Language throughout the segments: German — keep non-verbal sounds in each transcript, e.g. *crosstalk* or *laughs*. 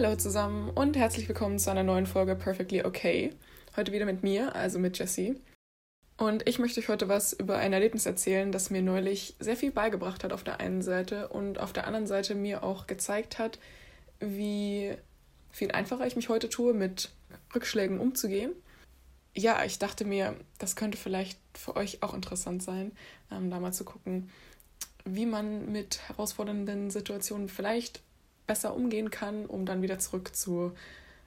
Hallo zusammen und herzlich willkommen zu einer neuen Folge Perfectly Okay. Heute wieder mit mir, also mit Jessie. Und ich möchte euch heute was über ein Erlebnis erzählen, das mir neulich sehr viel beigebracht hat auf der einen Seite und auf der anderen Seite mir auch gezeigt hat, wie viel einfacher ich mich heute tue, mit Rückschlägen umzugehen. Ja, ich dachte mir, das könnte vielleicht für euch auch interessant sein, ähm, da mal zu gucken, wie man mit herausfordernden Situationen vielleicht besser umgehen kann, um dann wieder zurück zur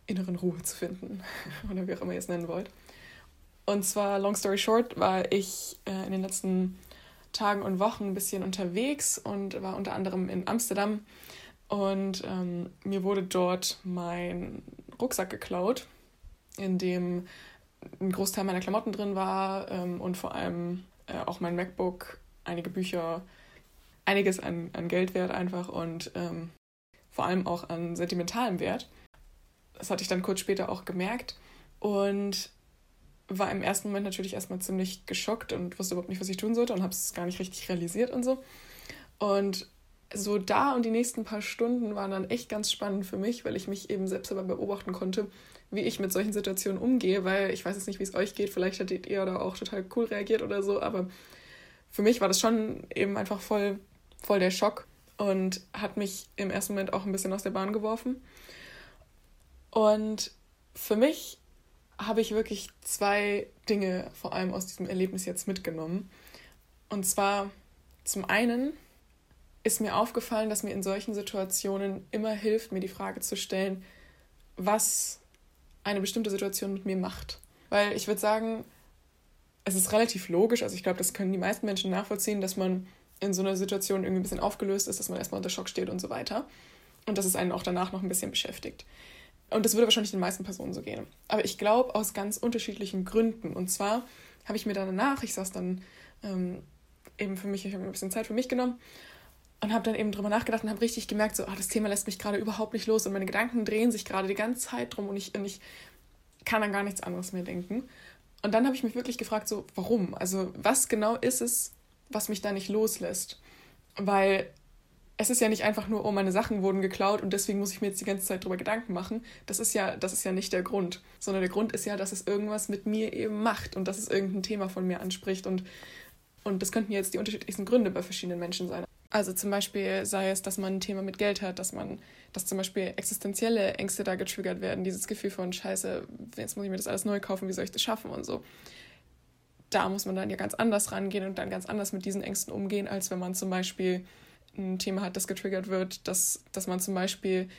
inneren Ruhe zu finden *laughs* oder wie auch immer ihr es nennen wollt. Und zwar, long story short, war ich äh, in den letzten Tagen und Wochen ein bisschen unterwegs und war unter anderem in Amsterdam. Und ähm, mir wurde dort mein Rucksack geklaut, in dem ein Großteil meiner Klamotten drin war ähm, und vor allem äh, auch mein MacBook, einige Bücher, einiges an, an Geld wert einfach und ähm, vor allem auch an sentimentalem Wert. Das hatte ich dann kurz später auch gemerkt und war im ersten Moment natürlich erstmal ziemlich geschockt und wusste überhaupt nicht, was ich tun sollte und habe es gar nicht richtig realisiert und so. Und so da und die nächsten paar Stunden waren dann echt ganz spannend für mich, weil ich mich eben selbst dabei beobachten konnte, wie ich mit solchen Situationen umgehe, weil ich weiß jetzt nicht, wie es euch geht, vielleicht hättet ihr da auch total cool reagiert oder so, aber für mich war das schon eben einfach voll, voll der Schock und hat mich im ersten Moment auch ein bisschen aus der Bahn geworfen. Und für mich habe ich wirklich zwei Dinge vor allem aus diesem Erlebnis jetzt mitgenommen. Und zwar zum einen ist mir aufgefallen, dass mir in solchen Situationen immer hilft, mir die Frage zu stellen, was eine bestimmte Situation mit mir macht. Weil ich würde sagen, es ist relativ logisch, also ich glaube, das können die meisten Menschen nachvollziehen, dass man in so einer Situation irgendwie ein bisschen aufgelöst ist, dass man erstmal unter Schock steht und so weiter. Und dass es einen auch danach noch ein bisschen beschäftigt. Und das würde wahrscheinlich den meisten Personen so gehen. Aber ich glaube aus ganz unterschiedlichen Gründen. Und zwar habe ich mir danach, ich saß dann ähm, eben für mich, ich habe mir ein bisschen Zeit für mich genommen und habe dann eben drüber nachgedacht und habe richtig gemerkt, so, oh, das Thema lässt mich gerade überhaupt nicht los und meine Gedanken drehen sich gerade die ganze Zeit drum und ich, und ich kann an gar nichts anderes mehr denken. Und dann habe ich mich wirklich gefragt, so, warum? Also, was genau ist es, was mich da nicht loslässt? Weil es ist ja nicht einfach nur, oh, meine Sachen wurden geklaut und deswegen muss ich mir jetzt die ganze Zeit drüber Gedanken machen. Das ist ja, das ist ja nicht der Grund. Sondern der Grund ist ja, dass es irgendwas mit mir eben macht und dass es irgendein Thema von mir anspricht. Und, und das könnten jetzt die unterschiedlichsten Gründe bei verschiedenen Menschen sein. Also zum Beispiel sei es, dass man ein Thema mit Geld hat, dass man, dass zum Beispiel existenzielle Ängste da getriggert werden, dieses Gefühl von Scheiße, jetzt muss ich mir das alles neu kaufen, wie soll ich das schaffen und so. Da muss man dann ja ganz anders rangehen und dann ganz anders mit diesen Ängsten umgehen, als wenn man zum Beispiel ein Thema hat, das getriggert wird, dass, dass man zum Beispiel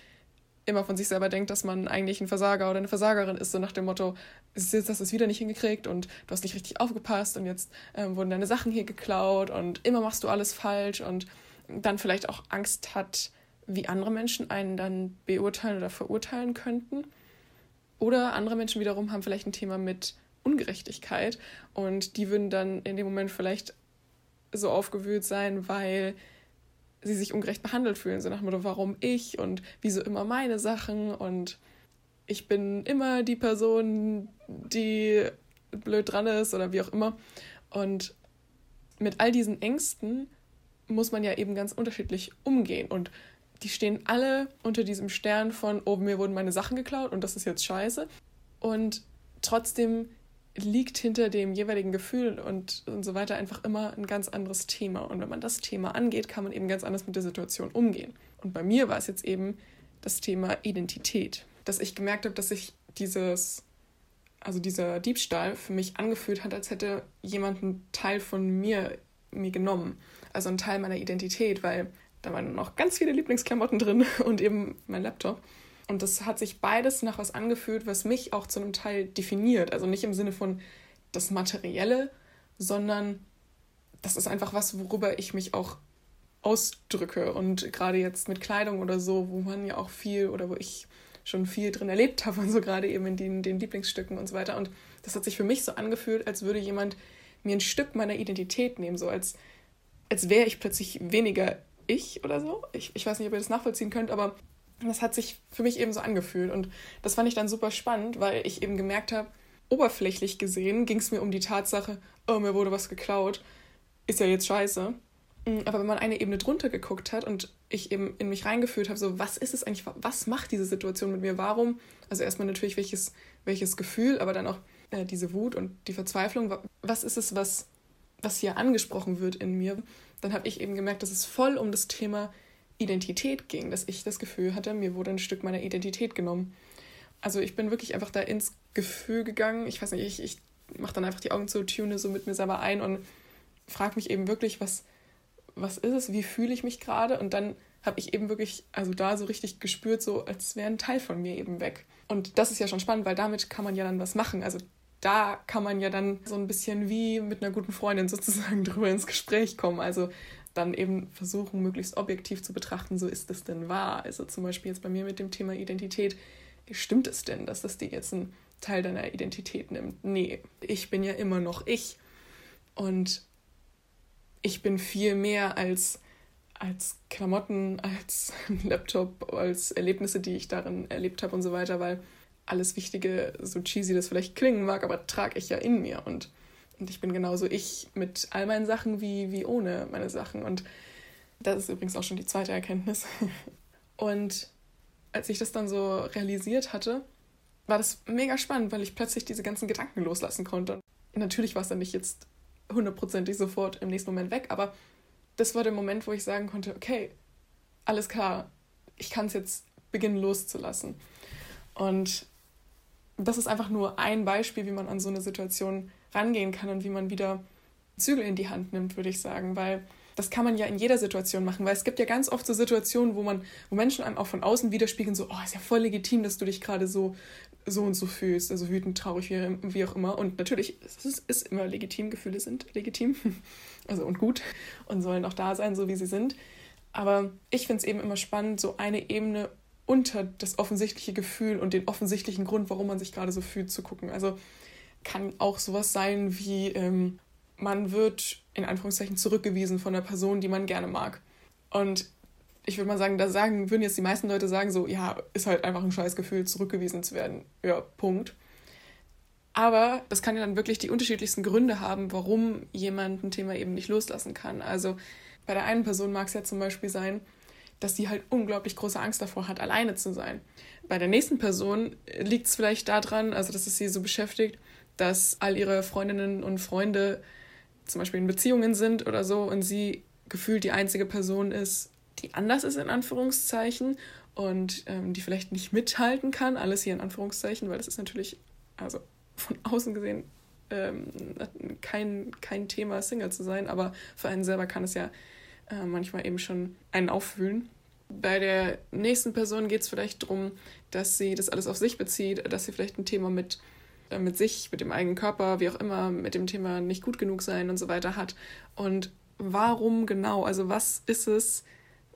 immer von sich selber denkt, dass man eigentlich ein Versager oder eine Versagerin ist, so nach dem Motto, jetzt, hast du es wieder nicht hingekriegt und du hast nicht richtig aufgepasst und jetzt ähm, wurden deine Sachen hier geklaut und immer machst du alles falsch und dann vielleicht auch Angst hat, wie andere Menschen einen dann beurteilen oder verurteilen könnten. Oder andere Menschen wiederum haben vielleicht ein Thema mit Ungerechtigkeit und die würden dann in dem Moment vielleicht so aufgewühlt sein, weil sie sich ungerecht behandelt fühlen, so nach dem Motto, warum ich und wieso immer meine Sachen und ich bin immer die Person, die blöd dran ist oder wie auch immer. Und mit all diesen Ängsten muss man ja eben ganz unterschiedlich umgehen und die stehen alle unter diesem Stern von, oh, mir wurden meine Sachen geklaut und das ist jetzt scheiße. Und trotzdem liegt hinter dem jeweiligen Gefühl und, und so weiter einfach immer ein ganz anderes Thema. Und wenn man das Thema angeht, kann man eben ganz anders mit der Situation umgehen. Und bei mir war es jetzt eben das Thema Identität, dass ich gemerkt habe, dass sich dieses, also dieser Diebstahl für mich angefühlt hat, als hätte jemand einen Teil von mir mir genommen. Also einen Teil meiner Identität, weil da waren noch ganz viele Lieblingsklamotten drin *laughs* und eben mein Laptop. Und das hat sich beides nach was angefühlt, was mich auch zu einem Teil definiert. Also nicht im Sinne von das Materielle, sondern das ist einfach was, worüber ich mich auch ausdrücke. Und gerade jetzt mit Kleidung oder so, wo man ja auch viel oder wo ich schon viel drin erlebt *laughs* habe und so gerade eben in den, den Lieblingsstücken und so weiter. Und das hat sich für mich so angefühlt, als würde jemand mir ein Stück meiner Identität nehmen, so als, als wäre ich plötzlich weniger ich oder so. Ich, ich weiß nicht, ob ihr das nachvollziehen könnt, aber das hat sich für mich eben so angefühlt. Und das fand ich dann super spannend, weil ich eben gemerkt habe, oberflächlich gesehen ging es mir um die Tatsache, oh, mir wurde was geklaut, ist ja jetzt scheiße. Mm, aber wenn man eine Ebene drunter geguckt hat und ich eben in mich reingefühlt habe, so was ist es eigentlich, was macht diese Situation mit mir, warum, also erstmal natürlich welches, welches Gefühl, aber dann auch äh, diese Wut und die Verzweiflung, was ist es, was, was hier angesprochen wird in mir, dann habe ich eben gemerkt, dass es voll um das Thema Identität ging, dass ich das Gefühl hatte, mir wurde ein Stück meiner Identität genommen. Also ich bin wirklich einfach da ins Gefühl gegangen. Ich weiß nicht, ich, ich mache dann einfach die Augen zu, tune so mit mir selber ein und frage mich eben wirklich, was, was ist es, wie fühle ich mich gerade? Und dann habe ich eben wirklich, also da so richtig gespürt, so als wäre ein Teil von mir eben weg. Und das ist ja schon spannend, weil damit kann man ja dann was machen. Also da kann man ja dann so ein bisschen wie mit einer guten Freundin sozusagen *laughs* drüber ins Gespräch kommen. Also dann eben versuchen, möglichst objektiv zu betrachten, so ist es denn wahr? Also zum Beispiel jetzt bei mir mit dem Thema Identität, stimmt es denn, dass das dir jetzt einen Teil deiner Identität nimmt? Nee, ich bin ja immer noch ich. Und ich bin viel mehr als, als Klamotten, als *laughs* Laptop, als Erlebnisse, die ich darin erlebt habe und so weiter, weil alles Wichtige, so cheesy das vielleicht klingen mag, aber trage ich ja in mir. Und und ich bin genauso ich mit all meinen Sachen wie, wie ohne meine Sachen. Und das ist übrigens auch schon die zweite Erkenntnis. *laughs* Und als ich das dann so realisiert hatte, war das mega spannend, weil ich plötzlich diese ganzen Gedanken loslassen konnte. Und natürlich war es dann nicht jetzt hundertprozentig sofort im nächsten Moment weg, aber das war der Moment, wo ich sagen konnte, okay, alles klar, ich kann es jetzt beginnen loszulassen. Und das ist einfach nur ein Beispiel, wie man an so eine Situation rangehen kann und wie man wieder Zügel in die Hand nimmt, würde ich sagen, weil das kann man ja in jeder Situation machen, weil es gibt ja ganz oft so Situationen, wo man, wo Menschen einem auch von außen widerspiegeln, so, oh, ist ja voll legitim, dass du dich gerade so, so und so fühlst, also wütend, traurig, wie, wie auch immer. Und natürlich es ist es immer legitim, Gefühle sind legitim, *laughs* also und gut und sollen auch da sein, so wie sie sind. Aber ich finde es eben immer spannend, so eine Ebene unter das offensichtliche Gefühl und den offensichtlichen Grund, warum man sich gerade so fühlt, zu gucken. Also kann auch sowas sein wie, ähm, man wird in Anführungszeichen zurückgewiesen von einer Person, die man gerne mag. Und ich würde mal sagen, da sagen, würden jetzt die meisten Leute sagen, so, ja, ist halt einfach ein scheiß Gefühl, zurückgewiesen zu werden. Ja, Punkt. Aber das kann ja dann wirklich die unterschiedlichsten Gründe haben, warum jemand ein Thema eben nicht loslassen kann. Also bei der einen Person mag es ja zum Beispiel sein, dass sie halt unglaublich große Angst davor hat, alleine zu sein. Bei der nächsten Person liegt es vielleicht daran, also dass es sie so beschäftigt, dass all ihre Freundinnen und Freunde zum Beispiel in Beziehungen sind oder so und sie gefühlt die einzige Person ist, die anders ist in Anführungszeichen und ähm, die vielleicht nicht mithalten kann, alles hier in Anführungszeichen, weil das ist natürlich, also von außen gesehen, ähm, kein, kein Thema, Single zu sein, aber für einen selber kann es ja äh, manchmal eben schon einen auffühlen. Bei der nächsten Person geht es vielleicht darum, dass sie das alles auf sich bezieht, dass sie vielleicht ein Thema mit mit sich, mit dem eigenen Körper, wie auch immer, mit dem Thema nicht gut genug sein und so weiter hat. Und warum genau? Also was ist es,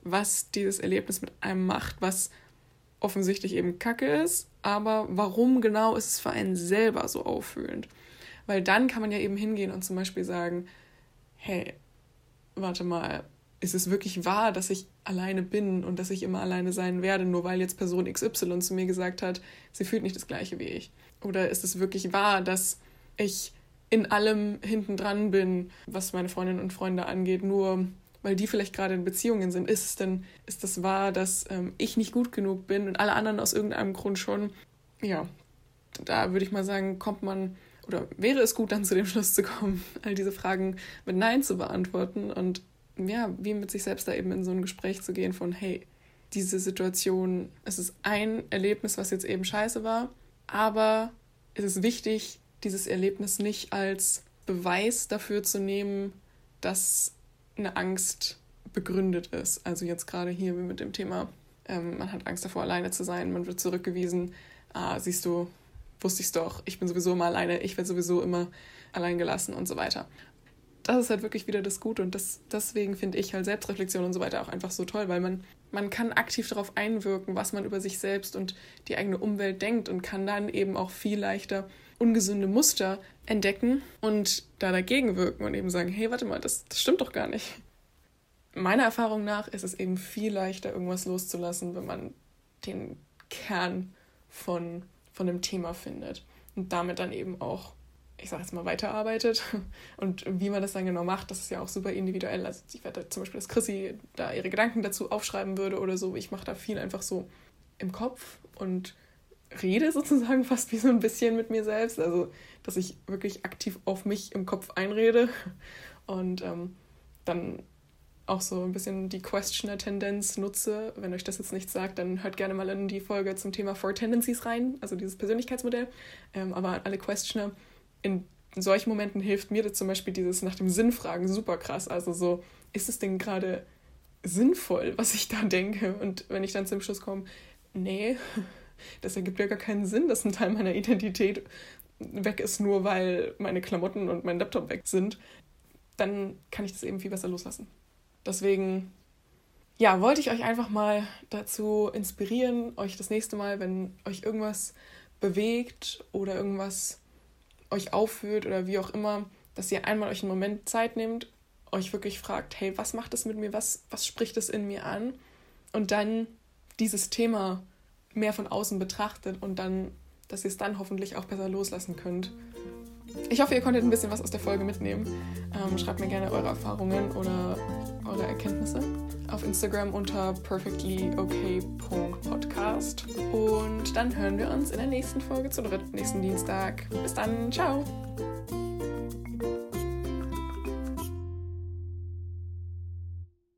was dieses Erlebnis mit einem macht, was offensichtlich eben Kacke ist, aber warum genau ist es für einen selber so auffühlend? Weil dann kann man ja eben hingehen und zum Beispiel sagen, hey, warte mal, ist es wirklich wahr, dass ich alleine bin und dass ich immer alleine sein werde, nur weil jetzt Person XY zu mir gesagt hat, sie fühlt nicht das gleiche wie ich? Oder ist es wirklich wahr, dass ich in allem hinten dran bin, was meine Freundinnen und Freunde angeht, nur weil die vielleicht gerade in Beziehungen sind? Ist es denn, ist das wahr, dass ähm, ich nicht gut genug bin und alle anderen aus irgendeinem Grund schon? Ja, da würde ich mal sagen, kommt man oder wäre es gut, dann zu dem *laughs* Schluss zu kommen, all diese Fragen mit Nein zu beantworten und ja, wie mit sich selbst da eben in so ein Gespräch zu gehen von, hey, diese Situation, es ist ein Erlebnis, was jetzt eben scheiße war, aber es ist wichtig, dieses Erlebnis nicht als Beweis dafür zu nehmen, dass eine Angst begründet ist. Also jetzt gerade hier mit dem Thema, ähm, man hat Angst davor, alleine zu sein, man wird zurückgewiesen. Ah, siehst du, wusste ich es doch, ich bin sowieso immer alleine, ich werde sowieso immer allein gelassen und so weiter. Das ist halt wirklich wieder das Gute und das, deswegen finde ich halt Selbstreflexion und so weiter auch einfach so toll, weil man man kann aktiv darauf einwirken, was man über sich selbst und die eigene Umwelt denkt und kann dann eben auch viel leichter ungesunde Muster entdecken und da dagegen wirken und eben sagen, hey, warte mal, das, das stimmt doch gar nicht. Meiner Erfahrung nach ist es eben viel leichter, irgendwas loszulassen, wenn man den Kern von, von dem Thema findet und damit dann eben auch ich sage jetzt mal, weiterarbeitet. *laughs* Und wie man das dann genau macht, das ist ja auch super individuell. Also ich werde zum Beispiel, dass Chrissy da ihre Gedanken dazu aufschreiben würde oder so. Ich mache da viel einfach so im Kopf und rede sozusagen *laughs* fast wie so ein bisschen mit mir selbst. Also, dass ich wirklich aktiv auf mich im Kopf einrede *laughs* und ähm, dann auch so ein bisschen die Questioner-Tendenz nutze. Wenn euch das jetzt nicht sagt, dann hört gerne mal in die Folge zum Thema Four Tendencies rein, also dieses Persönlichkeitsmodell. Ähm, aber alle Questioner, in solchen Momenten hilft mir das zum Beispiel dieses nach dem Sinn fragen super krass. Also so, ist es denn gerade sinnvoll, was ich da denke? Und wenn ich dann zum Schluss komme, nee, *laughs* das ergibt ja gar keinen Sinn, dass ein Teil meiner Identität weg ist, nur weil meine Klamotten und mein Laptop weg sind, dann kann ich das eben viel besser loslassen. Deswegen, ja, wollte ich euch einfach mal dazu inspirieren, euch das nächste Mal, wenn euch irgendwas bewegt oder irgendwas euch aufführt oder wie auch immer, dass ihr einmal euch einen Moment Zeit nehmt, euch wirklich fragt, hey, was macht das mit mir, was, was spricht es in mir an? Und dann dieses Thema mehr von außen betrachtet und dann, dass ihr es dann hoffentlich auch besser loslassen könnt. Ich hoffe, ihr konntet ein bisschen was aus der Folge mitnehmen. Ähm, schreibt mir gerne eure Erfahrungen oder eure Erkenntnisse auf Instagram unter perfectlyok.podcast. Und dann hören wir uns in der nächsten Folge zu dritt nächsten Dienstag. Bis dann, ciao!